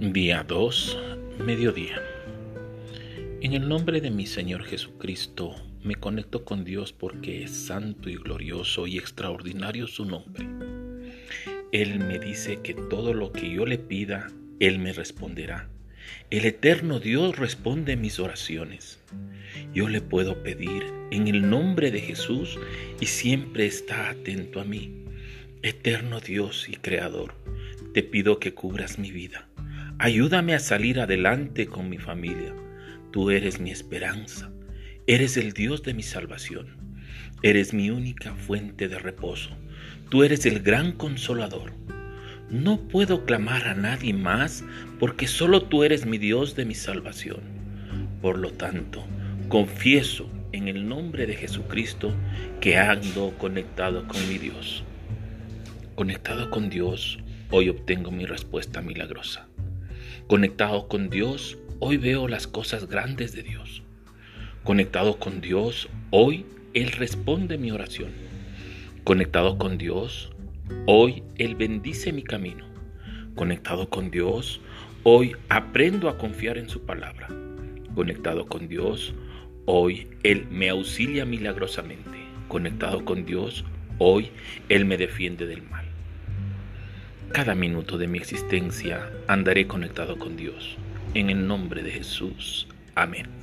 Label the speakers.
Speaker 1: Día 2, mediodía. En el nombre de mi Señor Jesucristo me conecto con Dios porque es santo y glorioso y extraordinario su nombre. Él me dice que todo lo que yo le pida, Él me responderá. El eterno Dios responde mis oraciones. Yo le puedo pedir en el nombre de Jesús y siempre está atento a mí. Eterno Dios y Creador, te pido que cubras mi vida. Ayúdame a salir adelante con mi familia. Tú eres mi esperanza. Eres el Dios de mi salvación. Eres mi única fuente de reposo. Tú eres el gran consolador. No puedo clamar a nadie más porque solo tú eres mi Dios de mi salvación. Por lo tanto, confieso en el nombre de Jesucristo que ando conectado con mi Dios. Conectado con Dios, hoy obtengo mi respuesta milagrosa. Conectado con Dios, hoy veo las cosas grandes de Dios. Conectado con Dios, hoy Él responde mi oración. Conectado con Dios, hoy Él bendice mi camino. Conectado con Dios, hoy aprendo a confiar en su palabra. Conectado con Dios, hoy Él me auxilia milagrosamente. Conectado con Dios, hoy Él me defiende del mal. Cada minuto de mi existencia andaré conectado con Dios. En el nombre de Jesús. Amén.